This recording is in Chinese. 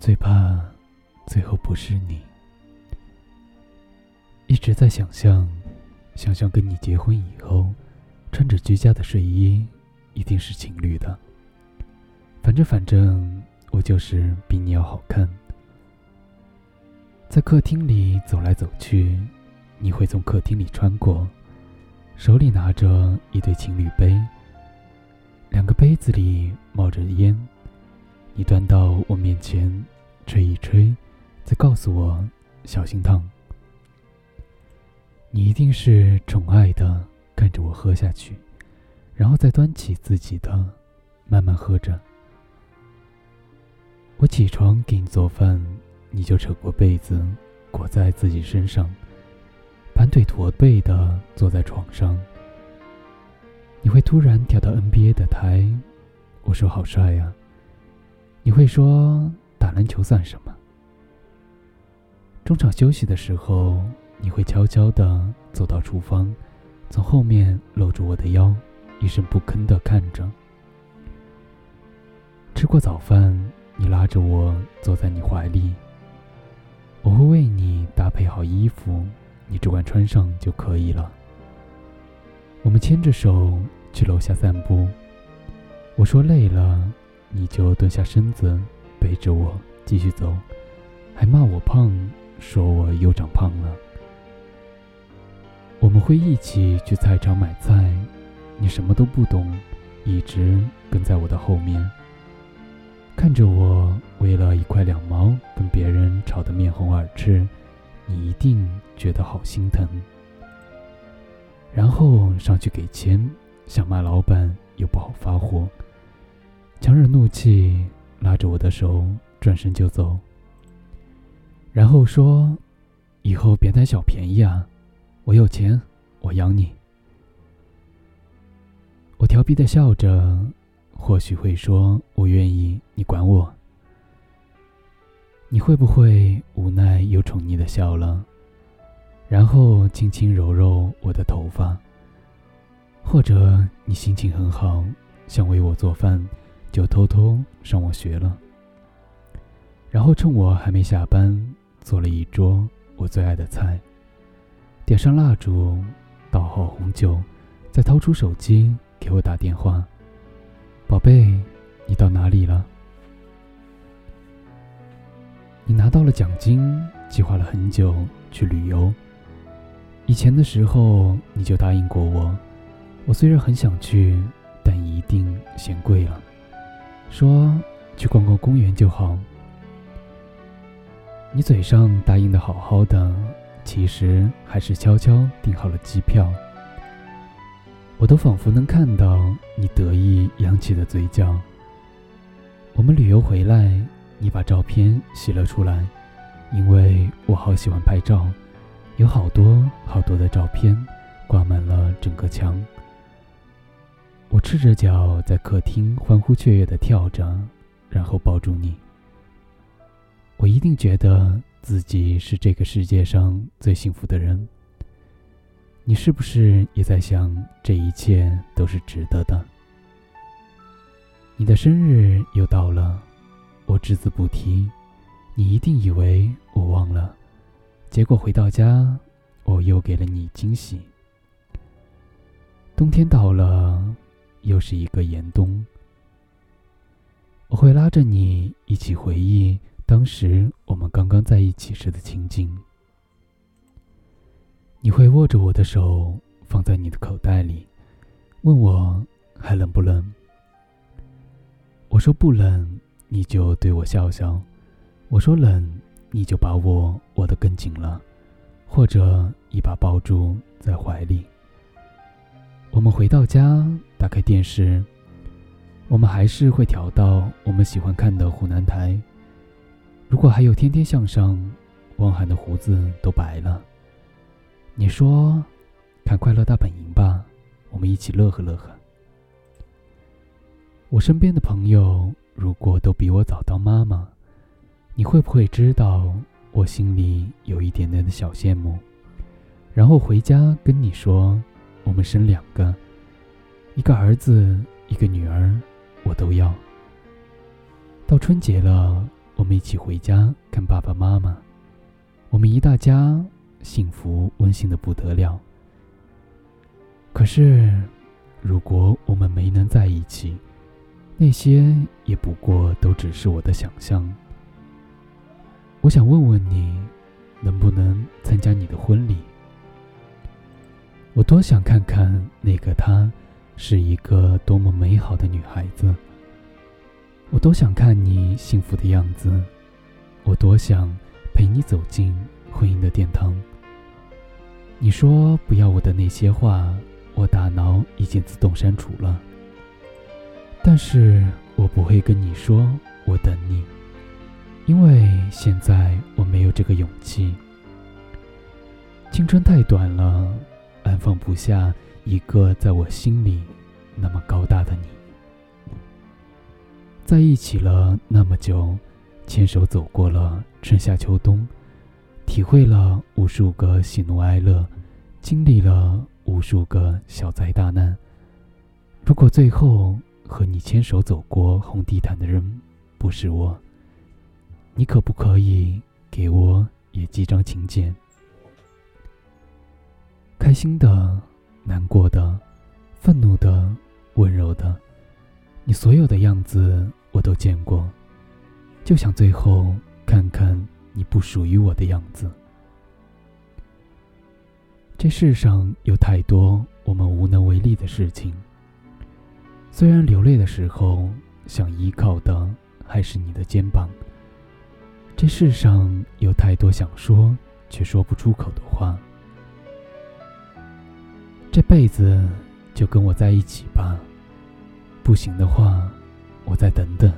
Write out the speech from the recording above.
最怕最后不是你。一直在想象，想象跟你结婚以后，穿着居家的睡衣，一定是情侣的。反正反正，我就是比你要好看。在客厅里走来走去，你会从客厅里穿过，手里拿着一对情侣杯，两个杯子里冒着烟，你端到我面前，吹一吹，再告诉我小心烫。你一定是宠爱的看着我喝下去，然后再端起自己的，慢慢喝着。我起床给你做饭。你就扯过被子，裹在自己身上，盘腿驼背的坐在床上。你会突然跳到 NBA 的台，我说好帅呀。你会说打篮球算什么？中场休息的时候，你会悄悄的走到厨房，从后面搂住我的腰，一声不吭的看着。吃过早饭，你拉着我坐在你怀里。我会为你搭配好衣服，你只管穿上就可以了。我们牵着手去楼下散步。我说累了，你就蹲下身子背着我继续走，还骂我胖，说我又长胖了。我们会一起去菜场买菜，你什么都不懂，一直跟在我的后面。看着我为了一块两毛跟别人吵得面红耳赤，你一定觉得好心疼。然后上去给钱，想骂老板又不好发火，强忍怒气，拉着我的手转身就走。然后说：“以后别贪小便宜啊，我有钱，我养你。”我调皮的笑着。或许会说：“我愿意，你管我。”你会不会无奈又宠溺的笑了，然后轻轻揉揉我的头发？或者你心情很好，想为我做饭，就偷偷上网学了，然后趁我还没下班，做了一桌我最爱的菜，点上蜡烛，倒好红酒，再掏出手机给我打电话。宝贝，你到哪里了？你拿到了奖金，计划了很久去旅游。以前的时候你就答应过我，我虽然很想去，但一定嫌贵了，说去逛逛公园就好。你嘴上答应的好好的，其实还是悄悄订好了机票。我都仿佛能看到你得意扬起的嘴角。我们旅游回来，你把照片洗了出来，因为我好喜欢拍照，有好多好多的照片，挂满了整个墙。我赤着脚在客厅欢呼雀跃的跳着，然后抱住你。我一定觉得自己是这个世界上最幸福的人。你是不是也在想，这一切都是值得的？你的生日又到了，我只字不提，你一定以为我忘了。结果回到家，我又给了你惊喜。冬天到了，又是一个严冬。我会拉着你一起回忆当时我们刚刚在一起时的情景。你会握着我的手放在你的口袋里，问我还冷不冷？我说不冷，你就对我笑笑；我说冷，你就把我握得更紧了，或者一把抱住在怀里。我们回到家，打开电视，我们还是会调到我们喜欢看的湖南台。如果还有《天天向上》，汪涵的胡子都白了。你说：“看《快乐大本营》吧，我们一起乐呵乐呵。”我身边的朋友如果都比我早当妈妈，你会不会知道我心里有一点点的小羡慕？然后回家跟你说：“我们生两个，一个儿子，一个女儿，我都要。”到春节了，我们一起回家看爸爸妈妈，我们一大家幸福温馨的不得了。可是，如果我们没能在一起，那些也不过都只是我的想象。我想问问你，能不能参加你的婚礼？我多想看看那个他是一个多么美好的女孩子。我多想看你幸福的样子，我多想陪你走进婚姻的殿堂。你说不要我的那些话，我大脑已经自动删除了。但是我不会跟你说我等你，因为现在我没有这个勇气。青春太短了，安放不下一个在我心里那么高大的你。在一起了那么久，牵手走过了春夏秋冬，体会了无数个喜怒哀乐，经历了无数个小灾大难。如果最后和你牵手走过红地毯的人不是我，你可不可以给我也寄张请柬？开心的、难过的、愤怒的、温柔的，你所有的样子。我都见过，就想最后看看你不属于我的样子。这世上有太多我们无能为力的事情。虽然流泪的时候想依靠的还是你的肩膀。这世上有太多想说却说不出口的话。这辈子就跟我在一起吧，不行的话。我再等等。